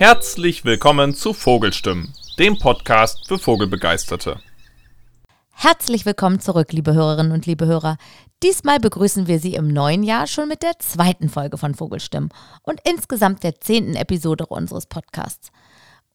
Herzlich willkommen zu Vogelstimmen, dem Podcast für Vogelbegeisterte. Herzlich willkommen zurück, liebe Hörerinnen und liebe Hörer. Diesmal begrüßen wir Sie im neuen Jahr schon mit der zweiten Folge von Vogelstimmen und insgesamt der zehnten Episode unseres Podcasts.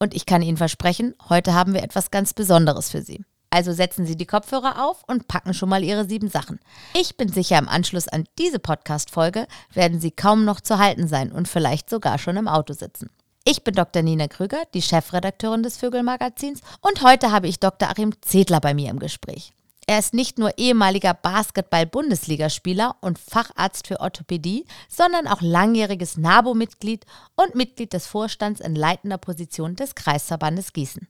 Und ich kann Ihnen versprechen, heute haben wir etwas ganz Besonderes für Sie. Also setzen Sie die Kopfhörer auf und packen schon mal Ihre sieben Sachen. Ich bin sicher, im Anschluss an diese Podcast-Folge werden Sie kaum noch zu halten sein und vielleicht sogar schon im Auto sitzen. Ich bin Dr. Nina Krüger, die Chefredakteurin des Vögelmagazins und heute habe ich Dr. Achim Zedler bei mir im Gespräch. Er ist nicht nur ehemaliger Basketball-Bundesligaspieler und Facharzt für Orthopädie, sondern auch langjähriges NABO-Mitglied und Mitglied des Vorstands in leitender Position des Kreisverbandes Gießen.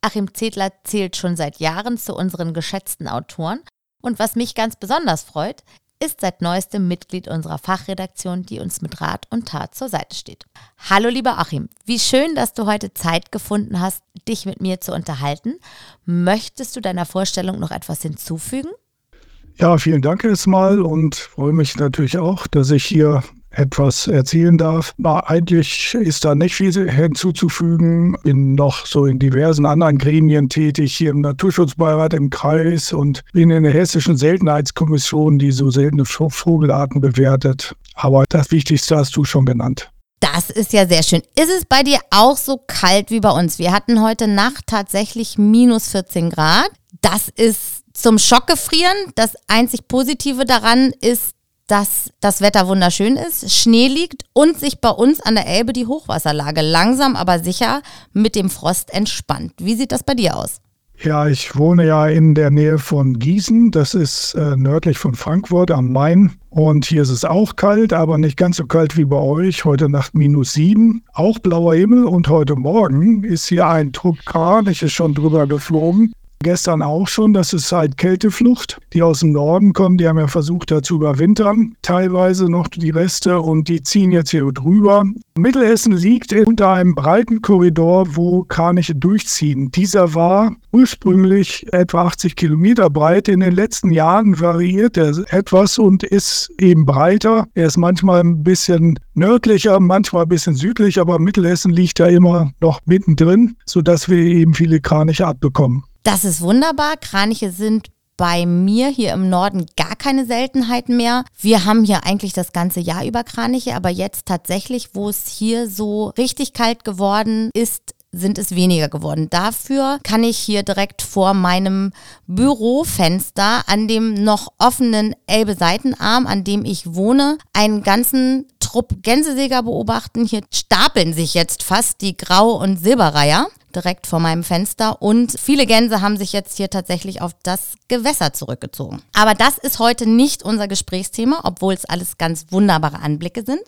Achim Zedler zählt schon seit Jahren zu unseren geschätzten Autoren und was mich ganz besonders freut, ist seit neuestem Mitglied unserer Fachredaktion, die uns mit Rat und Tat zur Seite steht. Hallo lieber Achim, wie schön, dass du heute Zeit gefunden hast, dich mit mir zu unterhalten. Möchtest du deiner Vorstellung noch etwas hinzufügen? Ja, vielen Dank erstmal und freue mich natürlich auch, dass ich hier etwas erzählen darf. Na, eigentlich ist da nicht viel hinzuzufügen. Bin noch so in diversen anderen Gremien tätig, hier im Naturschutzbeirat im Kreis und bin in der Hessischen Seltenheitskommission, die so seltene Vogelarten bewertet. Aber das Wichtigste hast du schon genannt. Das ist ja sehr schön. Ist es bei dir auch so kalt wie bei uns? Wir hatten heute Nacht tatsächlich minus 14 Grad. Das ist zum Schockgefrieren. Das einzig Positive daran ist, dass das Wetter wunderschön ist, Schnee liegt und sich bei uns an der Elbe die Hochwasserlage langsam aber sicher mit dem Frost entspannt. Wie sieht das bei dir aus? Ja, ich wohne ja in der Nähe von Gießen. Das ist äh, nördlich von Frankfurt am Main. Und hier ist es auch kalt, aber nicht ganz so kalt wie bei euch. Heute Nacht minus sieben. Auch blauer Himmel. Und heute Morgen ist hier ein Trupp Kranich schon drüber geflogen. Gestern auch schon, das ist halt Kälteflucht, die aus dem Norden kommen, die haben ja versucht, da zu überwintern, teilweise noch die Reste und die ziehen jetzt hier drüber. Mittelhessen liegt unter einem breiten Korridor, wo Kraniche durchziehen. Dieser war ursprünglich etwa 80 Kilometer breit. In den letzten Jahren variiert er etwas und ist eben breiter. Er ist manchmal ein bisschen nördlicher, manchmal ein bisschen südlicher, aber Mittelhessen liegt da immer noch mittendrin, sodass wir eben viele Kraniche abbekommen. Das ist wunderbar. Kraniche sind bei mir hier im Norden gar keine Seltenheit mehr. Wir haben hier eigentlich das ganze Jahr über Kraniche, aber jetzt tatsächlich, wo es hier so richtig kalt geworden ist, sind es weniger geworden. Dafür kann ich hier direkt vor meinem Bürofenster an dem noch offenen Elbe-Seitenarm, an dem ich wohne, einen ganzen Trupp Gänsesäger beobachten. Hier stapeln sich jetzt fast die Grau- und Silberreiher direkt vor meinem Fenster und viele Gänse haben sich jetzt hier tatsächlich auf das Gewässer zurückgezogen. Aber das ist heute nicht unser Gesprächsthema, obwohl es alles ganz wunderbare Anblicke sind.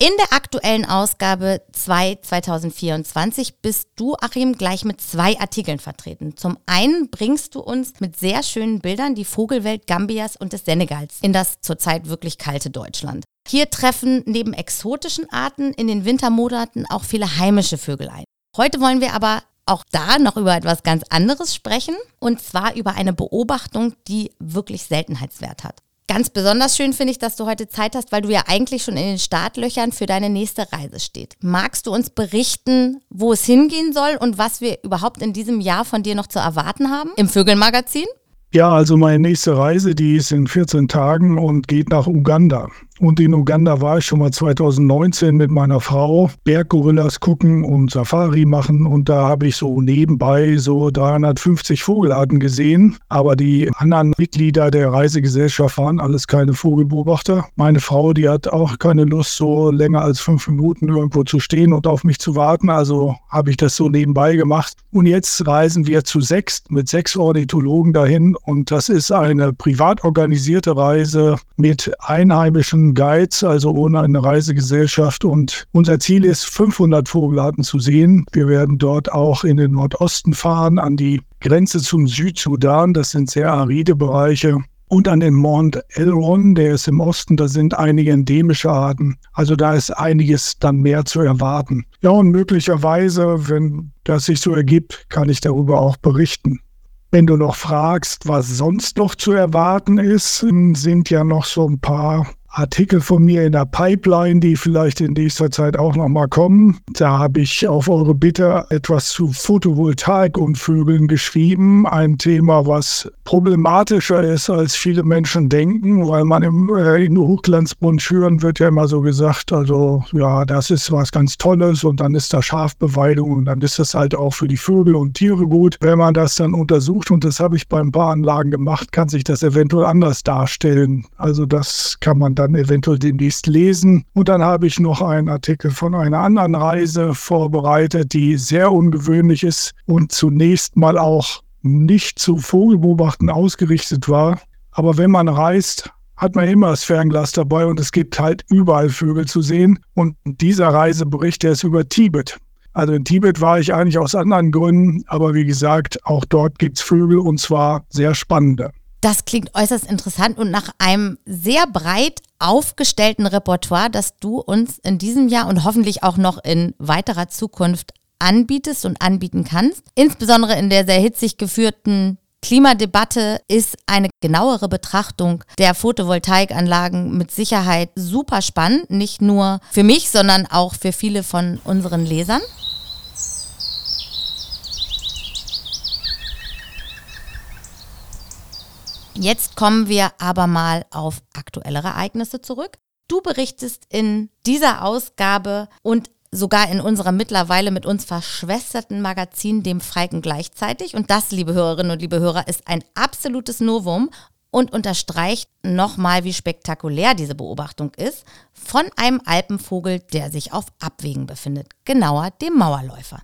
In der aktuellen Ausgabe 2 2024 bist du, Achim, gleich mit zwei Artikeln vertreten. Zum einen bringst du uns mit sehr schönen Bildern die Vogelwelt Gambias und des Senegals in das zurzeit wirklich kalte Deutschland. Hier treffen neben exotischen Arten in den Wintermonaten auch viele heimische Vögel ein. Heute wollen wir aber auch da noch über etwas ganz anderes sprechen und zwar über eine Beobachtung, die wirklich Seltenheitswert hat. Ganz besonders schön finde ich, dass du heute Zeit hast, weil du ja eigentlich schon in den Startlöchern für deine nächste Reise steht. Magst du uns berichten, wo es hingehen soll und was wir überhaupt in diesem Jahr von dir noch zu erwarten haben im Vögelmagazin? Ja, also meine nächste Reise, die ist in 14 Tagen und geht nach Uganda. Und in Uganda war ich schon mal 2019 mit meiner Frau Berggorillas gucken und Safari machen. Und da habe ich so nebenbei so 350 Vogelarten gesehen. Aber die anderen Mitglieder der Reisegesellschaft waren alles keine Vogelbeobachter. Meine Frau, die hat auch keine Lust, so länger als fünf Minuten irgendwo zu stehen und auf mich zu warten. Also habe ich das so nebenbei gemacht. Und jetzt reisen wir zu sechs mit sechs Ornithologen dahin. Und das ist eine privat organisierte Reise mit einheimischen Guides, also ohne eine Reisegesellschaft. Und unser Ziel ist, 500 Vogelarten zu sehen. Wir werden dort auch in den Nordosten fahren, an die Grenze zum Südsudan. Das sind sehr aride Bereiche. Und an den Mont Elron, der ist im Osten, da sind einige endemische Arten. Also da ist einiges dann mehr zu erwarten. Ja, und möglicherweise, wenn das sich so ergibt, kann ich darüber auch berichten. Wenn du noch fragst, was sonst noch zu erwarten ist, sind ja noch so ein paar Artikel von mir in der Pipeline, die vielleicht in nächster Zeit auch nochmal kommen. Da habe ich auf eure Bitte etwas zu Photovoltaik und Vögeln geschrieben. Ein Thema, was problematischer ist, als viele Menschen denken, weil man im, äh, in Hochglanzbroschüren wird ja immer so gesagt, also ja, das ist was ganz Tolles und dann ist da Schafbeweidung und dann ist das halt auch für die Vögel und Tiere gut. Wenn man das dann untersucht, und das habe ich bei ein paar Anlagen gemacht, kann sich das eventuell anders darstellen. Also das kann man dann eventuell demnächst lesen. Und dann habe ich noch einen Artikel von einer anderen Reise vorbereitet, die sehr ungewöhnlich ist und zunächst mal auch nicht zu Vogelbeobachten ausgerichtet war. Aber wenn man reist, hat man immer das Fernglas dabei und es gibt halt überall Vögel zu sehen. Und dieser Reisebericht, der ist über Tibet. Also in Tibet war ich eigentlich aus anderen Gründen, aber wie gesagt, auch dort gibt es Vögel und zwar sehr spannende. Das klingt äußerst interessant und nach einem sehr breit aufgestellten Repertoire, das du uns in diesem Jahr und hoffentlich auch noch in weiterer Zukunft anbietest und anbieten kannst. Insbesondere in der sehr hitzig geführten Klimadebatte ist eine genauere Betrachtung der Photovoltaikanlagen mit Sicherheit super spannend, nicht nur für mich, sondern auch für viele von unseren Lesern. Jetzt kommen wir aber mal auf aktuelle Ereignisse zurück. Du berichtest in dieser Ausgabe und sogar in unserem mittlerweile mit uns verschwesterten Magazin, dem Falken gleichzeitig. Und das, liebe Hörerinnen und liebe Hörer, ist ein absolutes Novum und unterstreicht nochmal, wie spektakulär diese Beobachtung ist, von einem Alpenvogel, der sich auf Abwägen befindet, genauer dem Mauerläufer.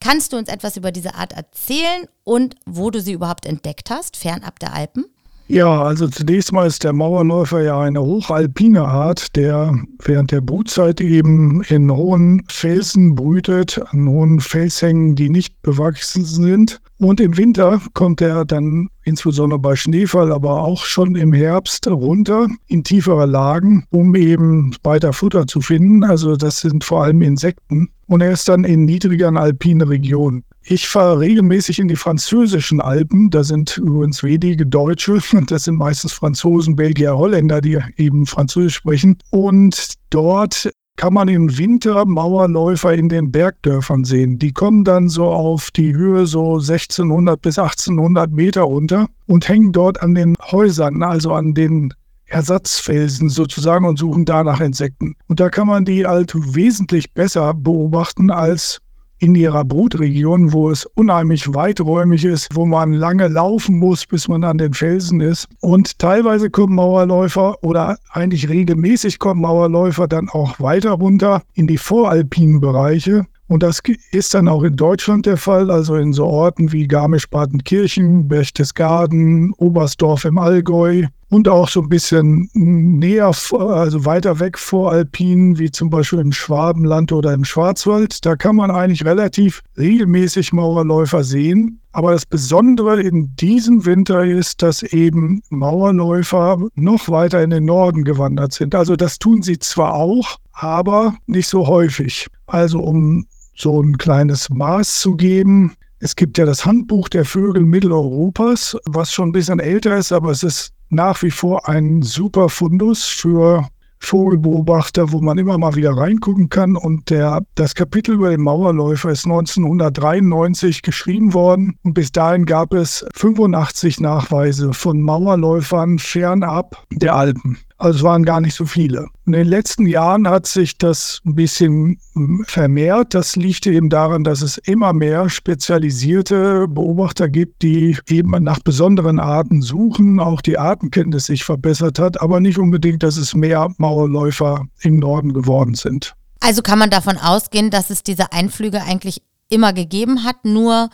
Kannst du uns etwas über diese Art erzählen und wo du sie überhaupt entdeckt hast, fernab der Alpen? Ja, also zunächst mal ist der Mauerläufer ja eine hochalpine Art, der während der Brutzeit eben in hohen Felsen brütet, an hohen Felshängen, die nicht bewachsen sind. Und im Winter kommt er dann insbesondere bei Schneefall, aber auch schon im Herbst runter in tiefere Lagen, um eben weiter Futter zu finden. Also das sind vor allem Insekten. Und er ist dann in niedrigeren alpinen Regionen. Ich fahre regelmäßig in die französischen Alpen. Da sind übrigens wenige Deutsche. Das sind meistens Franzosen, Belgier, Holländer, die eben Französisch sprechen. Und dort kann man im Winter Mauerläufer in den Bergdörfern sehen. Die kommen dann so auf die Höhe so 1600 bis 1800 Meter runter und hängen dort an den Häusern, also an den Ersatzfelsen sozusagen und suchen danach Insekten. Und da kann man die halt wesentlich besser beobachten als in ihrer Brutregion, wo es unheimlich weiträumig ist, wo man lange laufen muss, bis man an den Felsen ist. Und teilweise kommen Mauerläufer oder eigentlich regelmäßig kommen Mauerläufer dann auch weiter runter in die voralpinen Bereiche. Und das ist dann auch in Deutschland der Fall, also in so Orten wie Garmisch-Partenkirchen, Berchtesgaden, Oberstdorf im Allgäu und auch so ein bisschen näher, also weiter weg vor Alpinen, wie zum Beispiel im Schwabenland oder im Schwarzwald. Da kann man eigentlich relativ regelmäßig Mauerläufer sehen. Aber das Besondere in diesem Winter ist, dass eben Mauerläufer noch weiter in den Norden gewandert sind. Also das tun sie zwar auch, aber nicht so häufig. Also um so ein kleines Maß zu geben. Es gibt ja das Handbuch der Vögel Mitteleuropas, was schon ein bisschen älter ist, aber es ist nach wie vor ein super Fundus für Vogelbeobachter, wo man immer mal wieder reingucken kann. Und der, das Kapitel über den Mauerläufer ist 1993 geschrieben worden. Und bis dahin gab es 85 Nachweise von Mauerläufern fernab der Alpen. Also es waren gar nicht so viele. In den letzten Jahren hat sich das ein bisschen hm, vermehrt. Das liegt eben daran, dass es immer mehr spezialisierte Beobachter gibt, die eben nach besonderen Arten suchen, auch die Artenkenntnis sich verbessert hat, aber nicht unbedingt, dass es mehr Mauerläufer im Norden geworden sind. Also kann man davon ausgehen, dass es diese Einflüge eigentlich immer gegeben hat, nur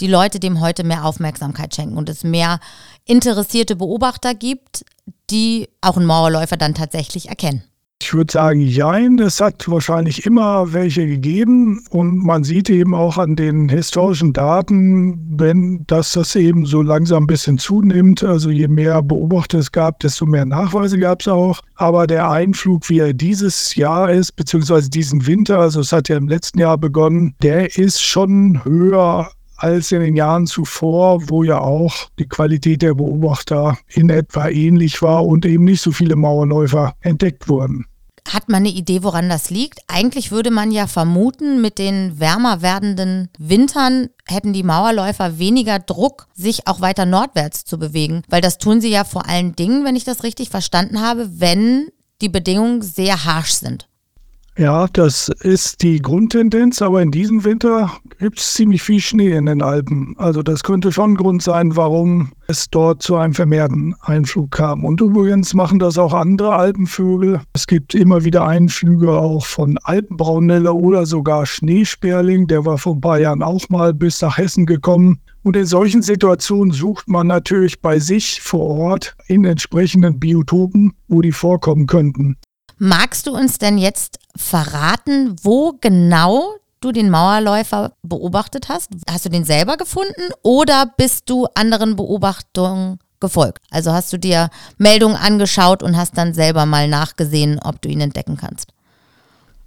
die Leute dem heute mehr Aufmerksamkeit schenken und es mehr interessierte Beobachter gibt, die auch einen Mauerläufer dann tatsächlich erkennen? Ich würde sagen, jein, es hat wahrscheinlich immer welche gegeben und man sieht eben auch an den historischen Daten, wenn dass das eben so langsam ein bisschen zunimmt. Also je mehr Beobachter es gab, desto mehr Nachweise gab es auch. Aber der Einflug, wie er dieses Jahr ist, beziehungsweise diesen Winter, also es hat ja im letzten Jahr begonnen, der ist schon höher als in den Jahren zuvor, wo ja auch die Qualität der Beobachter in etwa ähnlich war und eben nicht so viele Mauerläufer entdeckt wurden. Hat man eine Idee, woran das liegt? Eigentlich würde man ja vermuten, mit den wärmer werdenden Wintern hätten die Mauerläufer weniger Druck, sich auch weiter nordwärts zu bewegen. Weil das tun sie ja vor allen Dingen, wenn ich das richtig verstanden habe, wenn die Bedingungen sehr harsch sind. Ja, das ist die Grundtendenz, aber in diesem Winter gibt es ziemlich viel Schnee in den Alpen. Also das könnte schon ein Grund sein, warum es dort zu einem vermehrten Einflug kam. Und übrigens machen das auch andere Alpenvögel. Es gibt immer wieder Einflüge auch von Alpenbraunelle oder sogar Schneesperling. Der war vor ein paar Jahren auch mal bis nach Hessen gekommen. Und in solchen Situationen sucht man natürlich bei sich vor Ort in entsprechenden Biotopen, wo die vorkommen könnten. Magst du uns denn jetzt verraten, wo genau du den Mauerläufer beobachtet hast? Hast du den selber gefunden oder bist du anderen Beobachtungen gefolgt? Also hast du dir Meldungen angeschaut und hast dann selber mal nachgesehen, ob du ihn entdecken kannst?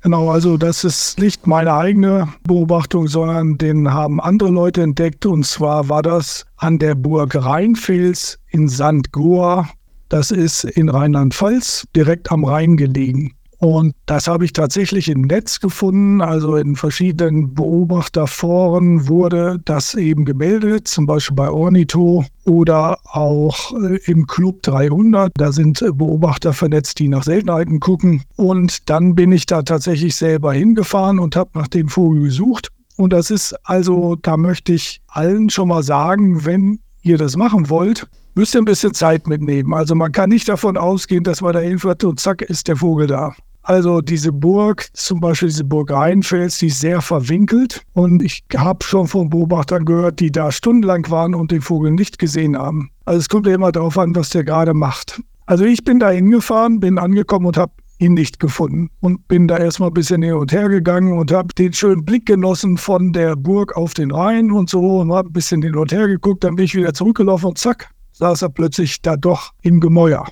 Genau, also das ist nicht meine eigene Beobachtung, sondern den haben andere Leute entdeckt. Und zwar war das an der Burg Rheinfels in St. Goa das ist in Rheinland-Pfalz direkt am Rhein gelegen. Und das habe ich tatsächlich im Netz gefunden, also in verschiedenen Beobachterforen wurde das eben gemeldet, zum Beispiel bei Ornito oder auch äh, im Club 300. Da sind Beobachter vernetzt, die nach Seltenheiten gucken. Und dann bin ich da tatsächlich selber hingefahren und habe nach dem Vogel gesucht. Und das ist also, da möchte ich allen schon mal sagen, wenn ihr das machen wollt, müsst ihr ein bisschen Zeit mitnehmen. Also man kann nicht davon ausgehen, dass man da hinfährt und zack ist der Vogel da. Also diese Burg, zum Beispiel diese Burg Rheinfels, die ist sehr verwinkelt. Und ich habe schon von Beobachtern gehört, die da stundenlang waren und den Vogel nicht gesehen haben. Also es kommt ja immer darauf an, was der gerade macht. Also ich bin da hingefahren, bin angekommen und habe ihn nicht gefunden und bin da erstmal ein bisschen hin und her gegangen und habe den schönen Blick genossen von der Burg auf den Rhein und so und habe ein bisschen hin und her geguckt, dann bin ich wieder zurückgelaufen und zack, saß er plötzlich da doch im Gemäuer.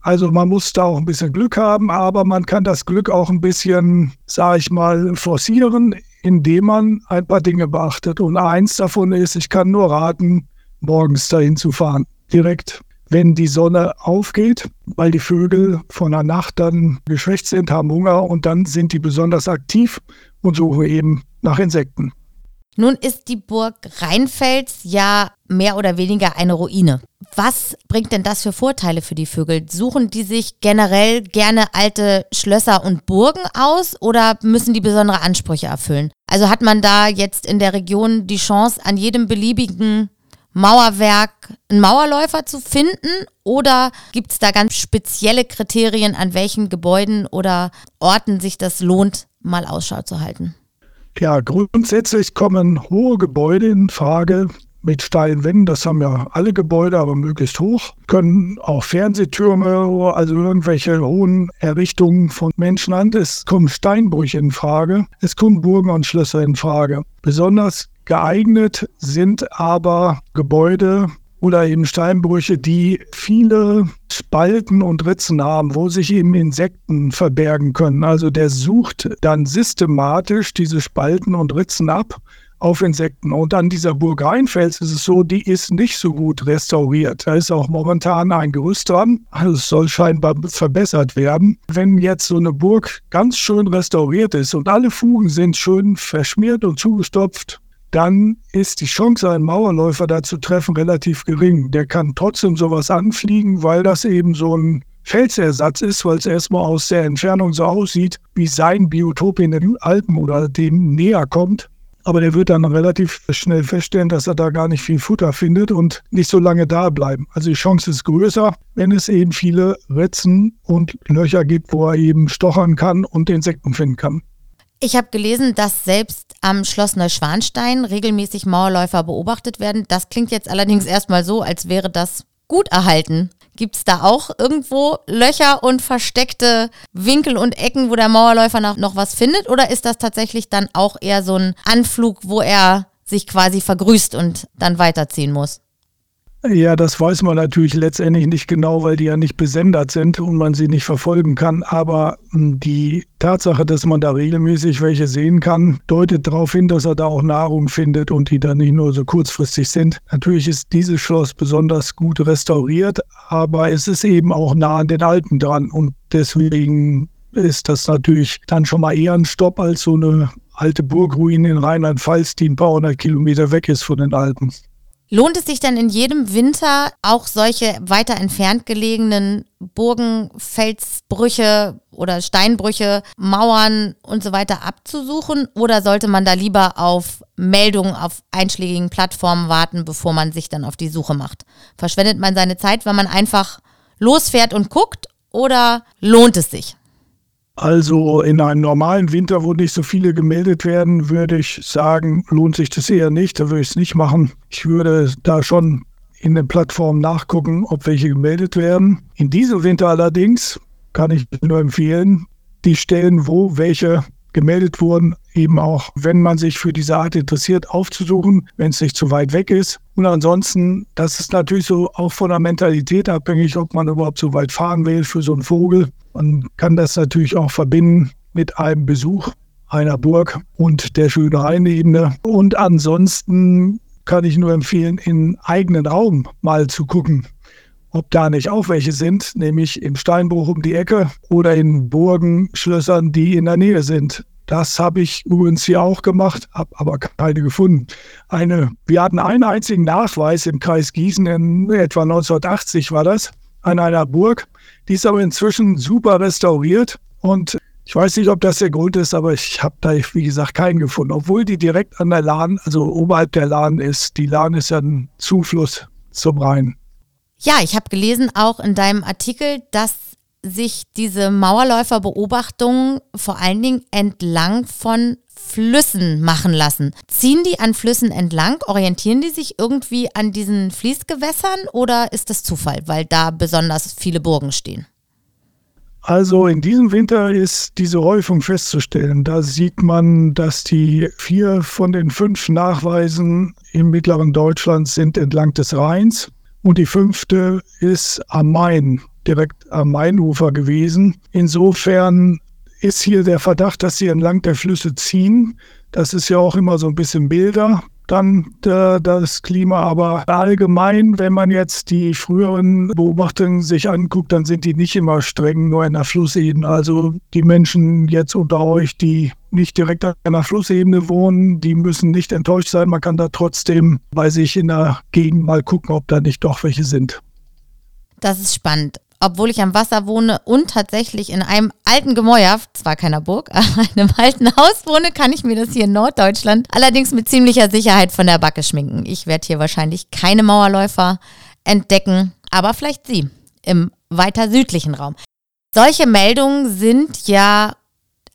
Also man muss da auch ein bisschen Glück haben, aber man kann das Glück auch ein bisschen, sage ich mal, forcieren, indem man ein paar Dinge beachtet. Und eins davon ist, ich kann nur raten, morgens dahin zu fahren. Direkt, wenn die Sonne aufgeht, weil die Vögel von der Nacht dann geschwächt sind, haben Hunger und dann sind die besonders aktiv und suchen eben nach Insekten. Nun ist die Burg Rheinfels ja mehr oder weniger eine Ruine. Was bringt denn das für Vorteile für die Vögel? Suchen die sich generell gerne alte Schlösser und Burgen aus oder müssen die besondere Ansprüche erfüllen? Also hat man da jetzt in der Region die Chance, an jedem beliebigen Mauerwerk einen Mauerläufer zu finden? Oder gibt es da ganz spezielle Kriterien, an welchen Gebäuden oder Orten sich das lohnt, mal Ausschau zu halten? Ja, grundsätzlich kommen hohe Gebäude in Frage mit steilen Wänden. Das haben ja alle Gebäude, aber möglichst hoch. Können auch Fernsehtürme, also irgendwelche hohen Errichtungen von Menschenhand. Es kommen Steinbrüche in Frage. Es kommen Burgen und Schlösser in Frage. Besonders geeignet sind aber Gebäude, oder eben Steinbrüche, die viele Spalten und Ritzen haben, wo sich eben Insekten verbergen können. Also der sucht dann systematisch diese Spalten und Ritzen ab auf Insekten. Und an dieser Burg Rheinfels ist es so, die ist nicht so gut restauriert. Da ist auch momentan ein Gerüst dran. Also es soll scheinbar verbessert werden. Wenn jetzt so eine Burg ganz schön restauriert ist und alle Fugen sind schön verschmiert und zugestopft, dann ist die Chance, einen Mauerläufer da zu treffen, relativ gering. Der kann trotzdem sowas anfliegen, weil das eben so ein Felsersatz ist, weil es erstmal aus der Entfernung so aussieht, wie sein Biotop in den Alpen oder dem näher kommt. Aber der wird dann relativ schnell feststellen, dass er da gar nicht viel Futter findet und nicht so lange da bleiben. Also die Chance ist größer, wenn es eben viele Ritzen und Löcher gibt, wo er eben stochern kann und Insekten finden kann. Ich habe gelesen, dass selbst am Schloss Neuschwanstein regelmäßig Mauerläufer beobachtet werden. Das klingt jetzt allerdings erstmal so, als wäre das gut erhalten. Gibt es da auch irgendwo Löcher und versteckte Winkel und Ecken, wo der Mauerläufer noch, noch was findet? Oder ist das tatsächlich dann auch eher so ein Anflug, wo er sich quasi vergrüßt und dann weiterziehen muss? Ja, das weiß man natürlich letztendlich nicht genau, weil die ja nicht besendet sind und man sie nicht verfolgen kann. Aber hm, die Tatsache, dass man da regelmäßig welche sehen kann, deutet darauf hin, dass er da auch Nahrung findet und die dann nicht nur so kurzfristig sind. Natürlich ist dieses Schloss besonders gut restauriert, aber es ist eben auch nah an den Alpen dran und deswegen ist das natürlich dann schon mal eher ein Stopp als so eine alte Burgruine in Rheinland-Pfalz, die ein paar hundert Kilometer weg ist von den Alpen. Lohnt es sich denn in jedem Winter auch solche weiter entfernt gelegenen Burgen, Felsbrüche oder Steinbrüche, Mauern und so weiter abzusuchen? Oder sollte man da lieber auf Meldungen auf einschlägigen Plattformen warten, bevor man sich dann auf die Suche macht? Verschwendet man seine Zeit, wenn man einfach losfährt und guckt? Oder lohnt es sich? Also in einem normalen Winter, wo nicht so viele gemeldet werden, würde ich sagen, lohnt sich das eher nicht. Da würde ich es nicht machen. Ich würde da schon in den Plattformen nachgucken, ob welche gemeldet werden. In diesem Winter allerdings kann ich nur empfehlen, die Stellen, wo welche gemeldet wurden, eben auch, wenn man sich für diese Art interessiert, aufzusuchen, wenn es nicht zu weit weg ist. Und ansonsten, das ist natürlich so auch von der Mentalität abhängig, ob man überhaupt so weit fahren will für so einen Vogel. Man kann das natürlich auch verbinden mit einem Besuch einer Burg und der schönen Rheinebene. Und ansonsten kann ich nur empfehlen, in eigenen Raum mal zu gucken, ob da nicht auch welche sind, nämlich im Steinbruch um die Ecke oder in Burgen, Schlössern, die in der Nähe sind. Das habe ich übrigens hier auch gemacht, habe aber keine gefunden. Eine, wir hatten einen einzigen Nachweis im Kreis Gießen, in etwa 1980 war das, an einer Burg. Die ist aber inzwischen super restauriert und ich weiß nicht, ob das der Grund ist, aber ich habe da, wie gesagt, keinen gefunden. Obwohl die direkt an der Lahn, also oberhalb der Lahn ist. Die Lahn ist ja ein Zufluss zum Rhein. Ja, ich habe gelesen auch in deinem Artikel, dass sich diese Mauerläuferbeobachtungen vor allen Dingen entlang von Flüssen machen lassen. Ziehen die an Flüssen entlang? Orientieren die sich irgendwie an diesen Fließgewässern oder ist das Zufall, weil da besonders viele Burgen stehen? Also in diesem Winter ist diese Häufung festzustellen. Da sieht man, dass die vier von den fünf Nachweisen im mittleren Deutschland sind entlang des Rheins und die fünfte ist am Main, direkt am Mainufer gewesen. Insofern ist hier der Verdacht, dass sie entlang der Flüsse ziehen. Das ist ja auch immer so ein bisschen Bilder dann äh, das Klima. Aber allgemein, wenn man jetzt die früheren Beobachtungen sich anguckt, dann sind die nicht immer streng nur in der Flussebene. Also die Menschen jetzt unter euch, die nicht direkt an der Flussebene wohnen, die müssen nicht enttäuscht sein. Man kann da trotzdem bei sich in der Gegend mal gucken, ob da nicht doch welche sind. Das ist spannend obwohl ich am Wasser wohne und tatsächlich in einem alten Gemäuer, zwar keiner Burg, aber in einem alten Haus wohne, kann ich mir das hier in Norddeutschland allerdings mit ziemlicher Sicherheit von der Backe schminken. Ich werde hier wahrscheinlich keine Mauerläufer entdecken, aber vielleicht Sie im weiter südlichen Raum. Solche Meldungen sind ja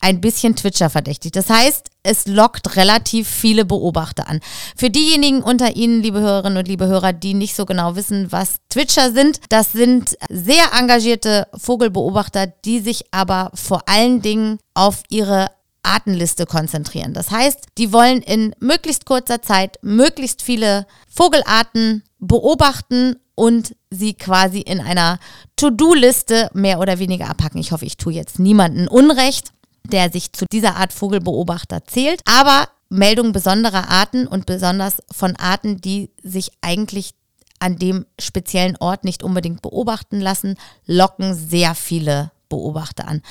ein bisschen Twitcher verdächtig. Das heißt, es lockt relativ viele Beobachter an. Für diejenigen unter Ihnen, liebe Hörerinnen und liebe Hörer, die nicht so genau wissen, was Twitcher sind, das sind sehr engagierte Vogelbeobachter, die sich aber vor allen Dingen auf ihre Artenliste konzentrieren. Das heißt, die wollen in möglichst kurzer Zeit möglichst viele Vogelarten beobachten und sie quasi in einer To-Do-Liste mehr oder weniger abhacken. Ich hoffe, ich tue jetzt niemanden Unrecht der sich zu dieser Art Vogelbeobachter zählt. Aber Meldungen besonderer Arten und besonders von Arten, die sich eigentlich an dem speziellen Ort nicht unbedingt beobachten lassen, locken sehr viele Beobachter an.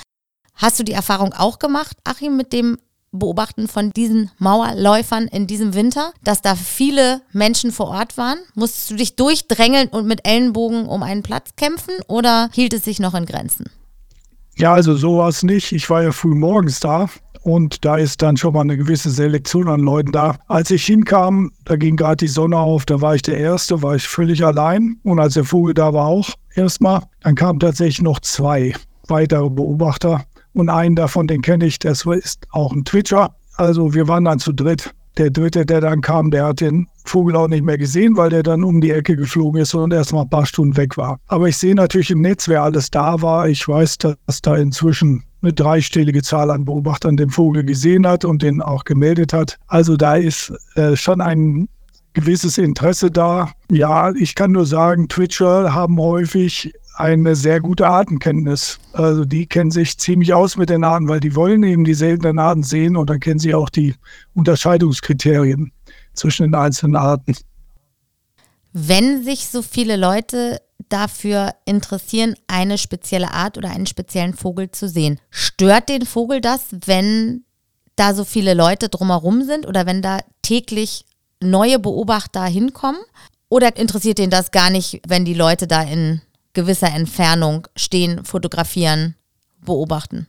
Hast du die Erfahrung auch gemacht, Achim, mit dem Beobachten von diesen Mauerläufern in diesem Winter, dass da viele Menschen vor Ort waren? Musstest du dich durchdrängeln und mit Ellenbogen um einen Platz kämpfen oder hielt es sich noch in Grenzen? Ja, also sowas nicht. Ich war ja früh morgens da und da ist dann schon mal eine gewisse Selektion an Leuten da. Als ich hinkam, da ging gerade die Sonne auf, da war ich der Erste, war ich völlig allein und als der Vogel da war auch erstmal, dann kamen tatsächlich noch zwei weitere Beobachter und einen davon, den kenne ich, das ist auch ein Twitcher. Also wir waren dann zu dritt. Der dritte, der dann kam, der hat den Vogel auch nicht mehr gesehen, weil der dann um die Ecke geflogen ist und erst mal ein paar Stunden weg war. Aber ich sehe natürlich im Netz, wer alles da war. Ich weiß, dass da inzwischen eine dreistellige Zahl an Beobachtern den Vogel gesehen hat und den auch gemeldet hat. Also da ist äh, schon ein gewisses Interesse da. Ja, ich kann nur sagen, Twitcher haben häufig eine sehr gute Artenkenntnis. Also die kennen sich ziemlich aus mit den Arten, weil die wollen eben die seltenen Arten sehen und dann kennen sie auch die Unterscheidungskriterien zwischen den einzelnen Arten. Wenn sich so viele Leute dafür interessieren, eine spezielle Art oder einen speziellen Vogel zu sehen, stört den Vogel das, wenn da so viele Leute drumherum sind oder wenn da täglich neue Beobachter hinkommen? Oder interessiert den das gar nicht, wenn die Leute da in gewisser Entfernung stehen, fotografieren, beobachten?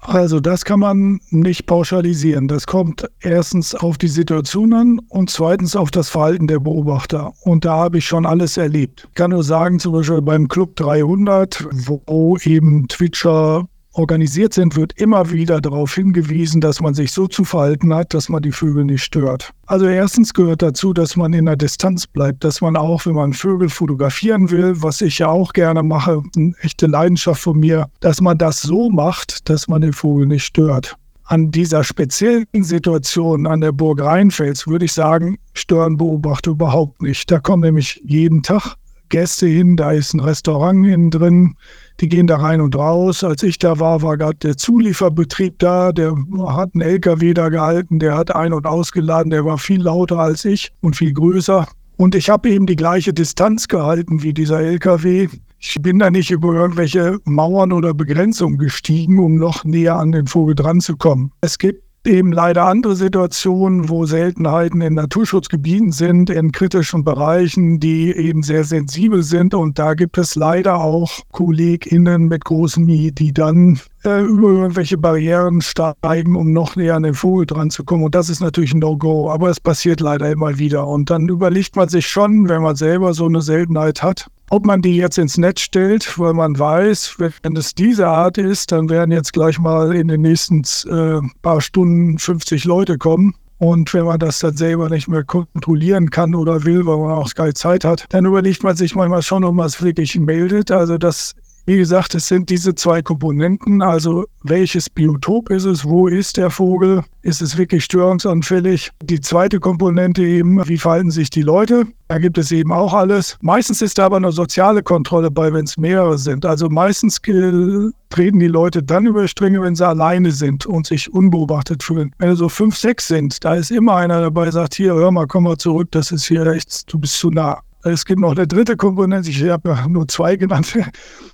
Also das kann man nicht pauschalisieren. Das kommt erstens auf die Situation an und zweitens auf das Verhalten der Beobachter. Und da habe ich schon alles erlebt. Ich kann nur sagen, zum Beispiel beim Club 300, wo eben Twitcher organisiert sind, wird immer wieder darauf hingewiesen, dass man sich so zu verhalten hat, dass man die Vögel nicht stört. Also erstens gehört dazu, dass man in der Distanz bleibt, dass man auch, wenn man Vögel fotografieren will, was ich ja auch gerne mache, eine echte Leidenschaft von mir, dass man das so macht, dass man den Vogel nicht stört. An dieser speziellen Situation an der Burg Rheinfels würde ich sagen, stören Beobachter überhaupt nicht. Da kommen nämlich jeden Tag Gäste hin, da ist ein Restaurant innen drin, die gehen da rein und raus. Als ich da war, war gerade der Zulieferbetrieb da, der hat einen LKW da gehalten, der hat ein- und ausgeladen, der war viel lauter als ich und viel größer. Und ich habe eben die gleiche Distanz gehalten wie dieser LKW. Ich bin da nicht über irgendwelche Mauern oder Begrenzungen gestiegen, um noch näher an den Vogel dran zu kommen. Es gibt eben leider andere Situationen, wo Seltenheiten in Naturschutzgebieten sind, in kritischen Bereichen, die eben sehr sensibel sind. Und da gibt es leider auch KollegInnen mit großen I, die dann äh, über irgendwelche Barrieren steigen, um noch näher an den Vogel dran zu kommen. Und das ist natürlich ein No-Go, aber es passiert leider immer wieder. Und dann überlegt man sich schon, wenn man selber so eine Seltenheit hat, ob man die jetzt ins Netz stellt, weil man weiß, wenn es diese Art ist, dann werden jetzt gleich mal in den nächsten äh, paar Stunden 50 Leute kommen. Und wenn man das dann selber nicht mehr kontrollieren kann oder will, weil man auch keine Zeit hat, dann überlegt man sich manchmal schon, ob man es wirklich meldet. Also das wie gesagt, es sind diese zwei Komponenten, also welches Biotop ist es, wo ist der Vogel, ist es wirklich störungsanfällig. Die zweite Komponente eben, wie verhalten sich die Leute, da gibt es eben auch alles. Meistens ist da aber eine soziale Kontrolle bei, wenn es mehrere sind. Also meistens treten die Leute dann über Stränge, wenn sie alleine sind und sich unbeobachtet fühlen. Wenn so fünf, sechs sind, da ist immer einer dabei, sagt, hier, hör mal, komm mal zurück, das ist hier echt, du bist zu nah. Es gibt noch eine dritte Komponente, ich habe nur zwei genannt.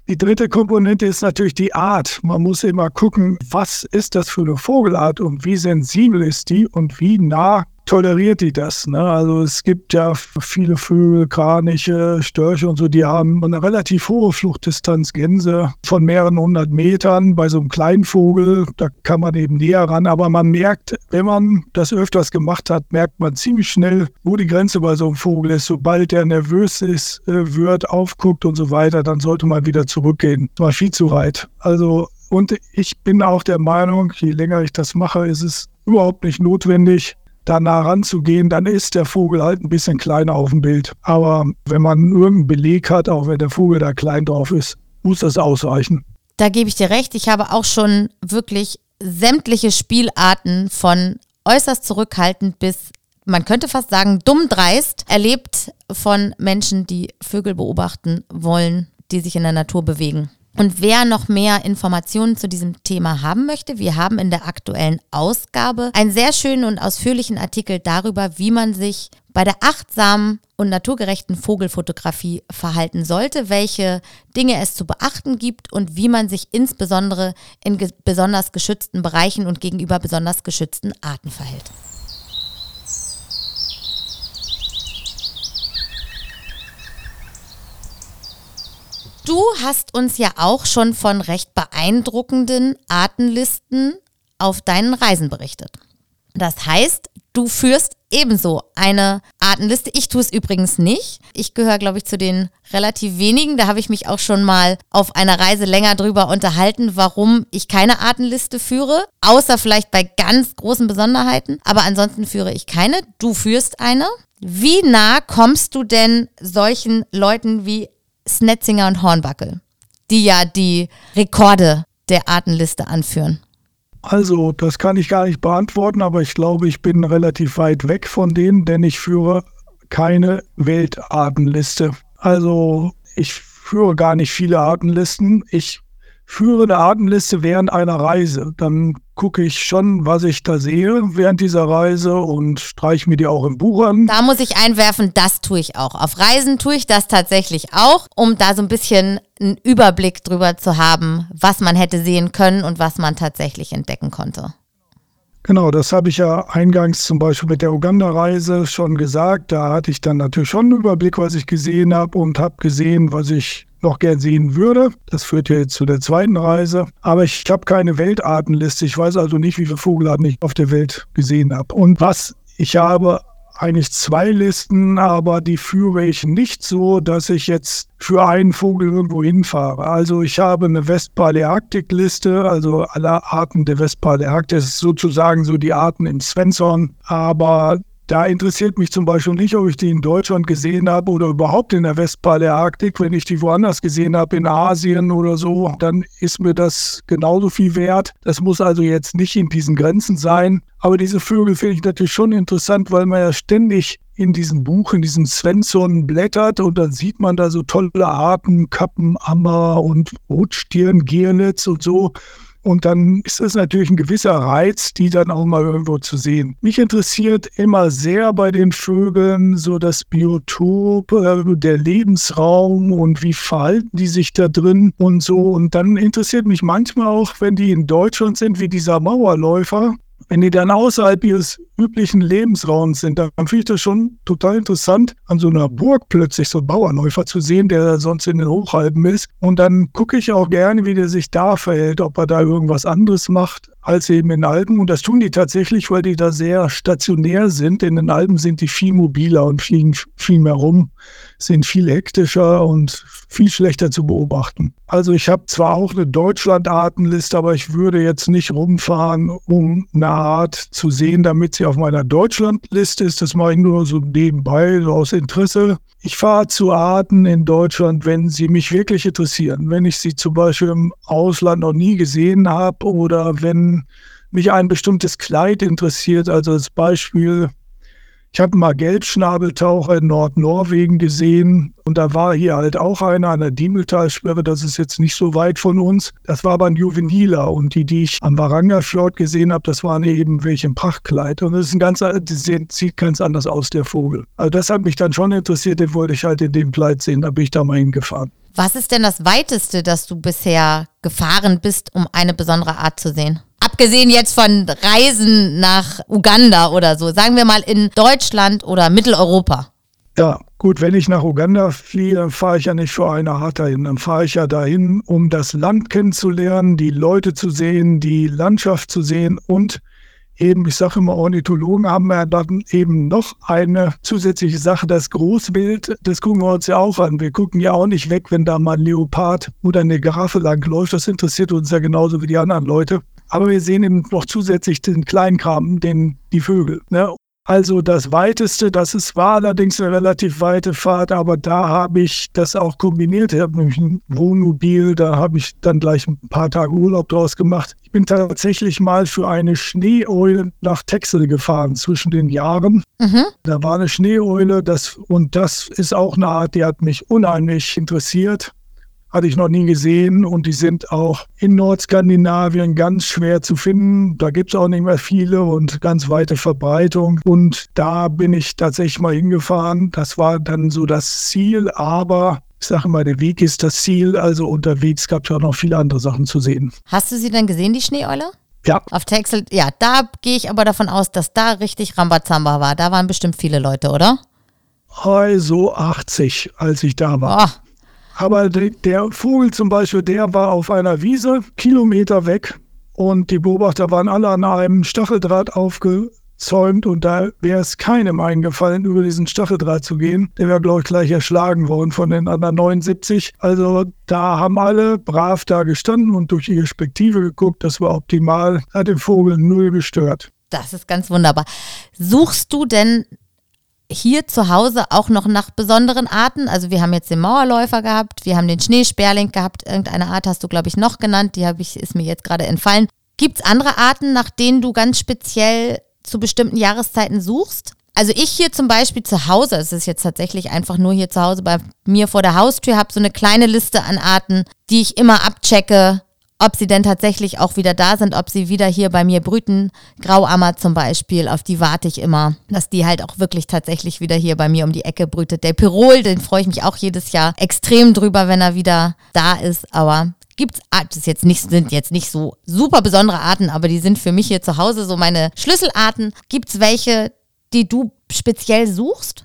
Die dritte Komponente ist natürlich die Art. Man muss immer gucken, was ist das für eine Vogelart und wie sensibel ist die und wie nah toleriert die das. Ne? Also es gibt ja viele Vögel, Kraniche, Störche und so, die haben eine relativ hohe Fluchtdistanz, Gänse von mehreren hundert Metern. Bei so einem kleinen Vogel, da kann man eben näher ran. Aber man merkt, wenn man das öfters gemacht hat, merkt man ziemlich schnell, wo die Grenze bei so einem Vogel ist. Sobald der nervös ist, äh, wird, aufguckt und so weiter, dann sollte man wieder zurückgehen. Das war viel zu weit. Also und ich bin auch der Meinung, je länger ich das mache, ist es überhaupt nicht notwendig, da nah ranzugehen, dann ist der Vogel halt ein bisschen kleiner auf dem Bild. Aber wenn man irgendeinen Beleg hat, auch wenn der Vogel da klein drauf ist, muss das ausreichen. Da gebe ich dir recht. Ich habe auch schon wirklich sämtliche Spielarten von äußerst zurückhaltend bis, man könnte fast sagen, dumm dreist erlebt von Menschen, die Vögel beobachten wollen, die sich in der Natur bewegen. Und wer noch mehr Informationen zu diesem Thema haben möchte, wir haben in der aktuellen Ausgabe einen sehr schönen und ausführlichen Artikel darüber, wie man sich bei der achtsamen und naturgerechten Vogelfotografie verhalten sollte, welche Dinge es zu beachten gibt und wie man sich insbesondere in ge besonders geschützten Bereichen und gegenüber besonders geschützten Arten verhält. Du hast uns ja auch schon von recht beeindruckenden Artenlisten auf deinen Reisen berichtet. Das heißt, du führst ebenso eine Artenliste. Ich tue es übrigens nicht. Ich gehöre, glaube ich, zu den relativ wenigen. Da habe ich mich auch schon mal auf einer Reise länger drüber unterhalten, warum ich keine Artenliste führe. Außer vielleicht bei ganz großen Besonderheiten. Aber ansonsten führe ich keine. Du führst eine. Wie nah kommst du denn solchen Leuten wie Snetzinger und Hornbackel, die ja die Rekorde der Artenliste anführen? Also, das kann ich gar nicht beantworten, aber ich glaube, ich bin relativ weit weg von denen, denn ich führe keine Weltartenliste. Also ich führe gar nicht viele Artenlisten. Ich führe eine Artenliste während einer Reise. Dann gucke ich schon, was ich da sehe während dieser Reise und streiche mir die auch im Buch an. Da muss ich einwerfen, das tue ich auch. Auf Reisen tue ich das tatsächlich auch, um da so ein bisschen einen Überblick drüber zu haben, was man hätte sehen können und was man tatsächlich entdecken konnte. Genau, das habe ich ja eingangs zum Beispiel mit der Uganda-Reise schon gesagt. Da hatte ich dann natürlich schon einen Überblick, was ich gesehen habe und habe gesehen, was ich noch gern sehen würde. Das führt ja jetzt zu der zweiten Reise. Aber ich habe keine Weltartenliste. Ich weiß also nicht, wie viele Vogelarten ich auf der Welt gesehen habe. Und was ich habe eigentlich zwei Listen, aber die führe ich nicht so, dass ich jetzt für einen Vogel irgendwo hinfahre. Also ich habe eine Westpalearktik-Liste, also alle Arten der Westpalearktik, das ist sozusagen so die Arten im Svensson, aber da interessiert mich zum Beispiel nicht, ob ich die in Deutschland gesehen habe oder überhaupt in der Westpaläarktik. Wenn ich die woanders gesehen habe, in Asien oder so, dann ist mir das genauso viel wert. Das muss also jetzt nicht in diesen Grenzen sein. Aber diese Vögel finde ich natürlich schon interessant, weil man ja ständig in diesem Buch, in diesem Svensson blättert und dann sieht man da so tolle Arten, Kappen, Ammer und Rotstirn, Gierlitz und so. Und dann ist es natürlich ein gewisser Reiz, die dann auch mal irgendwo zu sehen. Mich interessiert immer sehr bei den Vögeln so das Biotop, äh, der Lebensraum und wie verhalten die sich da drin und so. Und dann interessiert mich manchmal auch, wenn die in Deutschland sind, wie dieser Mauerläufer, wenn die dann außerhalb ihres üblichen Lebensraums sind, dann finde ich das schon total interessant, an so einer Burg plötzlich so einen Bauernläufer zu sehen, der sonst in den Hochalpen ist. Und dann gucke ich auch gerne, wie der sich da verhält, ob er da irgendwas anderes macht als eben in Alpen. Und das tun die tatsächlich, weil die da sehr stationär sind. In den Alpen sind die viel mobiler und fliegen viel mehr rum, sind viel hektischer und viel schlechter zu beobachten. Also ich habe zwar auch eine Deutschland-Artenliste, aber ich würde jetzt nicht rumfahren, um eine Art zu sehen, damit sie auf meiner Deutschlandliste ist. Das mache ich nur so nebenbei, so aus Interesse. Ich fahre zu Arten in Deutschland, wenn sie mich wirklich interessieren. Wenn ich sie zum Beispiel im Ausland noch nie gesehen habe oder wenn mich ein bestimmtes Kleid interessiert. Also als Beispiel, ich habe mal Gelbschnabeltaucher in Nordnorwegen gesehen und da war hier halt auch einer an der Diemeltalsperre, das ist jetzt nicht so weit von uns. Das war aber ein Juveniler und die, die ich am Varangerfjord gesehen habe, das waren eben welche im Prachtkleid und das ist ein ganz, das sieht ganz anders aus, der Vogel. Also das hat mich dann schon interessiert, den wollte ich halt in dem Kleid sehen, da bin ich da mal hingefahren. Was ist denn das Weiteste, das du bisher gefahren bist, um eine besondere Art zu sehen? Abgesehen jetzt von Reisen nach Uganda oder so, sagen wir mal in Deutschland oder Mitteleuropa. Ja, gut, wenn ich nach Uganda fliege, dann fahre ich ja nicht für eine Art dahin. Dann fahre ich ja dahin, um das Land kennenzulernen, die Leute zu sehen, die Landschaft zu sehen und eben, ich sage immer, Ornithologen haben ja dann eben noch eine zusätzliche Sache, das Großbild, das gucken wir uns ja auch an. Wir gucken ja auch nicht weg, wenn da mal ein Leopard oder eine Giraffe langläuft. Das interessiert uns ja genauso wie die anderen Leute. Aber wir sehen eben noch zusätzlich den Kleinkram, den, die Vögel. Ne? Also das weiteste, das ist, war allerdings eine relativ weite Fahrt, aber da habe ich das auch kombiniert. Ich habe nämlich ein Wohnmobil, da habe ich dann gleich ein paar Tage Urlaub draus gemacht. Ich bin tatsächlich mal für eine Schneeeule nach Texel gefahren zwischen den Jahren. Mhm. Da war eine Schneeeule, das, und das ist auch eine Art, die hat mich unheimlich interessiert hatte ich noch nie gesehen und die sind auch in Nordskandinavien ganz schwer zu finden. Da gibt es auch nicht mehr viele und ganz weite Verbreitung. Und da bin ich tatsächlich mal hingefahren. Das war dann so das Ziel, aber ich sage mal, der Weg ist das Ziel. Also unterwegs gab es auch noch viele andere Sachen zu sehen. Hast du sie dann gesehen, die Schneeeule? Ja. Auf Texel, ja, da gehe ich aber davon aus, dass da richtig Rambazamba war. Da waren bestimmt viele Leute, oder? Also 80, als ich da war. Oh. Aber der Vogel zum Beispiel, der war auf einer Wiese, Kilometer weg. Und die Beobachter waren alle an einem Stacheldraht aufgezäumt. Und da wäre es keinem eingefallen, über diesen Stacheldraht zu gehen. Der wäre, glaube ich, gleich erschlagen worden von den anderen 79. Also da haben alle brav da gestanden und durch die Perspektive geguckt. Das war optimal. Hat den Vogel null gestört. Das ist ganz wunderbar. Suchst du denn hier zu Hause auch noch nach besonderen Arten. Also wir haben jetzt den Mauerläufer gehabt, wir haben den Schneesperling gehabt, irgendeine Art hast du, glaube ich, noch genannt, die habe ich, ist mir jetzt gerade entfallen. Gibt es andere Arten, nach denen du ganz speziell zu bestimmten Jahreszeiten suchst? Also ich hier zum Beispiel zu Hause, es ist jetzt tatsächlich einfach nur hier zu Hause bei mir vor der Haustür, habe so eine kleine Liste an Arten, die ich immer abchecke, ob sie denn tatsächlich auch wieder da sind, ob sie wieder hier bei mir brüten. Grauammer zum Beispiel, auf die warte ich immer, dass die halt auch wirklich tatsächlich wieder hier bei mir um die Ecke brütet. Der Pirol, den freue ich mich auch jedes Jahr extrem drüber, wenn er wieder da ist. Aber gibt's das jetzt nicht sind jetzt nicht so super besondere Arten, aber die sind für mich hier zu Hause so meine Schlüsselarten. Gibt's welche, die du speziell suchst?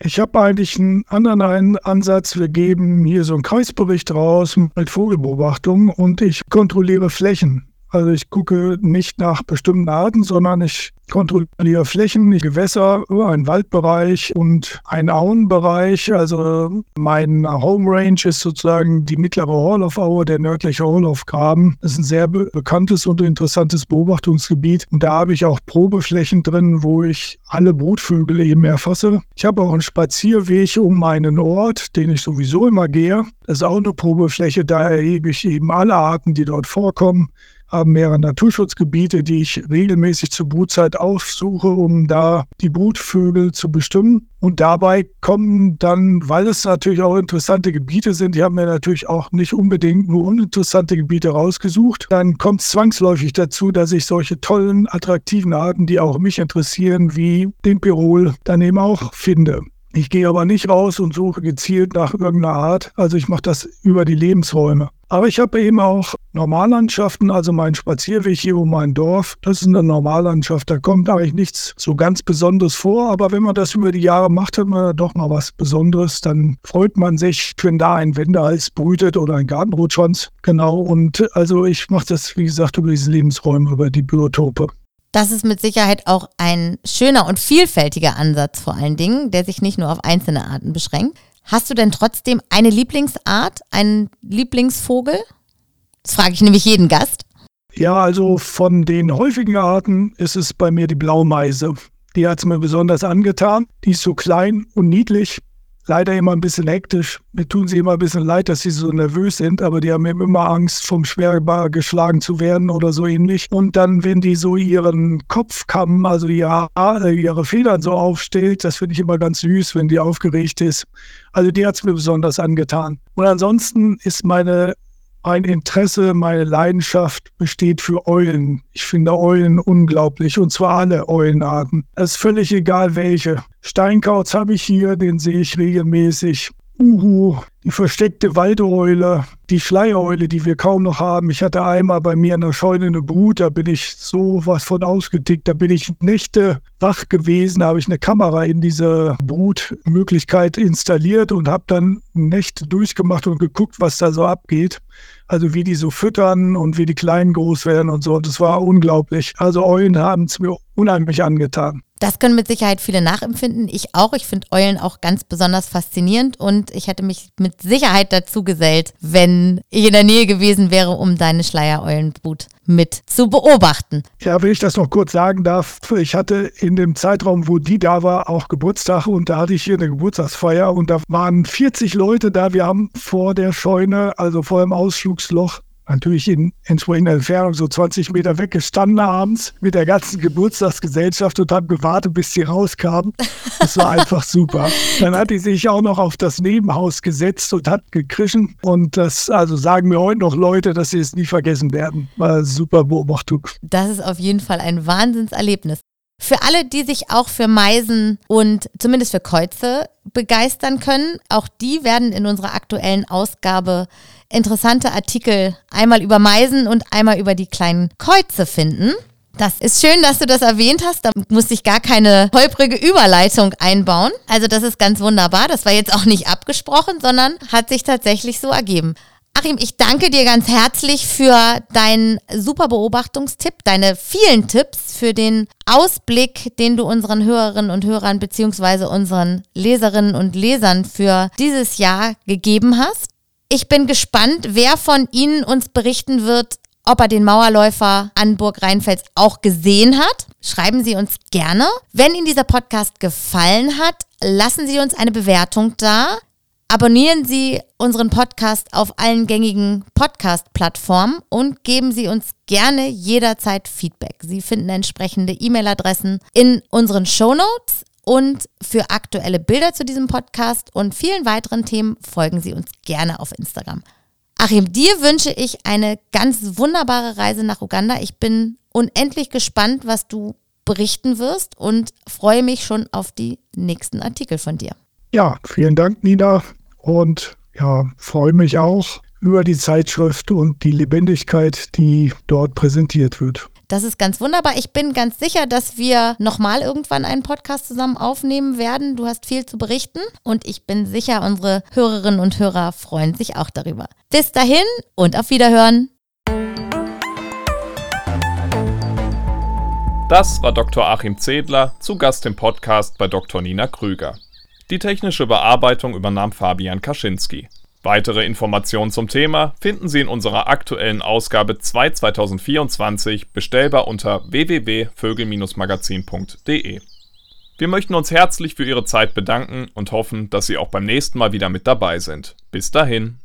Ich habe eigentlich einen anderen Ansatz. Wir geben hier so einen Kreisbericht raus mit Vogelbeobachtung und ich kontrolliere Flächen. Also ich gucke nicht nach bestimmten Arten, sondern ich kontrolliere Flächen, Gewässer, einen Waldbereich und einen Auenbereich. Also mein Home Range ist sozusagen die mittlere Horlauf-Aue, der nördliche Horlaufgraben. Das ist ein sehr be bekanntes und interessantes Beobachtungsgebiet. Und da habe ich auch Probeflächen drin, wo ich alle Brutvögel eben erfasse. Ich habe auch einen Spazierweg um meinen Ort, den ich sowieso immer gehe. Das ist auch eine Probefläche, da erhebe ich eben alle Arten, die dort vorkommen haben mehrere Naturschutzgebiete, die ich regelmäßig zur Brutzeit aufsuche, um da die Brutvögel zu bestimmen. Und dabei kommen dann, weil es natürlich auch interessante Gebiete sind, die haben mir natürlich auch nicht unbedingt nur uninteressante Gebiete rausgesucht, dann kommt es zwangsläufig dazu, dass ich solche tollen, attraktiven Arten, die auch mich interessieren, wie den Pirol, dann eben auch finde. Ich gehe aber nicht raus und suche gezielt nach irgendeiner Art. Also ich mache das über die Lebensräume. Aber ich habe eben auch Normallandschaften, also mein Spazierweg hier um mein Dorf. Das ist eine Normallandschaft. Da kommt eigentlich nichts so ganz Besonderes vor. Aber wenn man das über die Jahre macht, hat man doch mal was Besonderes. Dann freut man sich, wenn da ein Wendehals brütet oder ein Gartenrotschwanz. Genau. Und also ich mache das, wie gesagt, über diese Lebensräume, über die Biotope. Das ist mit Sicherheit auch ein schöner und vielfältiger Ansatz vor allen Dingen, der sich nicht nur auf einzelne Arten beschränkt. Hast du denn trotzdem eine Lieblingsart, einen Lieblingsvogel? Das frage ich nämlich jeden Gast. Ja, also von den häufigen Arten ist es bei mir die Blaumeise. Die hat es mir besonders angetan. Die ist so klein und niedlich leider immer ein bisschen hektisch. Mir tun sie immer ein bisschen leid, dass sie so nervös sind, aber die haben immer Angst, vom Schwerbar geschlagen zu werden oder so ähnlich. Und dann, wenn die so ihren Kopfkamm, also ihre, ihre Federn so aufstellt, das finde ich immer ganz süß, wenn die aufgeregt ist. Also die hat es mir besonders angetan. Und ansonsten ist meine mein Interesse, meine Leidenschaft besteht für Eulen. Ich finde Eulen unglaublich und zwar alle Eulenarten. Es ist völlig egal welche. Steinkauz habe ich hier, den sehe ich regelmäßig. Uhu, die versteckte Waldeule, die Schleiereule, die wir kaum noch haben. Ich hatte einmal bei mir in der Scheune eine Brut, da bin ich so was von ausgetickt. Da bin ich Nächte wach gewesen, da habe ich eine Kamera in diese Brutmöglichkeit installiert und habe dann Nächte durchgemacht und geguckt, was da so abgeht. Also wie die so füttern und wie die Kleinen groß werden und so. Das war unglaublich. Also Eulen haben es mir unheimlich angetan. Das können mit Sicherheit viele nachempfinden. Ich auch. Ich finde Eulen auch ganz besonders faszinierend und ich hätte mich mit Sicherheit dazu gesellt, wenn ich in der Nähe gewesen wäre, um deine Schleiereulenbrut mit zu beobachten. Ja, wenn ich das noch kurz sagen darf, ich hatte in dem Zeitraum, wo die da war, auch Geburtstag und da hatte ich hier eine Geburtstagsfeier und da waren 40 Leute da. Wir haben vor der Scheune, also vor dem Ausflugsloch, natürlich in entsprechender Entfernung so 20 Meter weggestanden abends mit der ganzen Geburtstagsgesellschaft und haben gewartet, bis sie rauskamen. Das war einfach super. Dann hat die sich auch noch auf das Nebenhaus gesetzt und hat gekrischen. Und das, also sagen mir heute noch Leute, dass sie es nie vergessen werden. War super Beobachtung. Das ist auf jeden Fall ein Wahnsinnserlebnis. Für alle, die sich auch für Meisen und zumindest für Käuze begeistern können, auch die werden in unserer aktuellen Ausgabe interessante Artikel einmal über Meisen und einmal über die kleinen Käuze finden. Das ist schön, dass du das erwähnt hast. Da musste ich gar keine holprige Überleitung einbauen. Also das ist ganz wunderbar. Das war jetzt auch nicht abgesprochen, sondern hat sich tatsächlich so ergeben. Achim, ich danke dir ganz herzlich für deinen super Beobachtungstipp, deine vielen Tipps, für den Ausblick, den du unseren Hörerinnen und Hörern beziehungsweise unseren Leserinnen und Lesern für dieses Jahr gegeben hast. Ich bin gespannt, wer von Ihnen uns berichten wird, ob er den Mauerläufer an Burg Rheinfels auch gesehen hat. Schreiben Sie uns gerne. Wenn Ihnen dieser Podcast gefallen hat, lassen Sie uns eine Bewertung da. Abonnieren Sie unseren Podcast auf allen gängigen Podcast-Plattformen und geben Sie uns gerne jederzeit Feedback. Sie finden entsprechende E-Mail-Adressen in unseren Show Notes und für aktuelle Bilder zu diesem Podcast und vielen weiteren Themen folgen Sie uns gerne auf Instagram. Achim, dir wünsche ich eine ganz wunderbare Reise nach Uganda. Ich bin unendlich gespannt, was du berichten wirst und freue mich schon auf die nächsten Artikel von dir. Ja, vielen Dank, Nina und ja, freue mich auch über die Zeitschrift und die Lebendigkeit, die dort präsentiert wird. Das ist ganz wunderbar. Ich bin ganz sicher, dass wir nochmal irgendwann einen Podcast zusammen aufnehmen werden. Du hast viel zu berichten und ich bin sicher, unsere Hörerinnen und Hörer freuen sich auch darüber. Bis dahin und auf Wiederhören. Das war Dr. Achim Zedler, zu Gast im Podcast bei Dr. Nina Krüger. Die technische Bearbeitung übernahm Fabian Kaczynski. Weitere Informationen zum Thema finden Sie in unserer aktuellen Ausgabe 2 2024 bestellbar unter www.vögel-magazin.de. Wir möchten uns herzlich für Ihre Zeit bedanken und hoffen, dass Sie auch beim nächsten Mal wieder mit dabei sind. Bis dahin.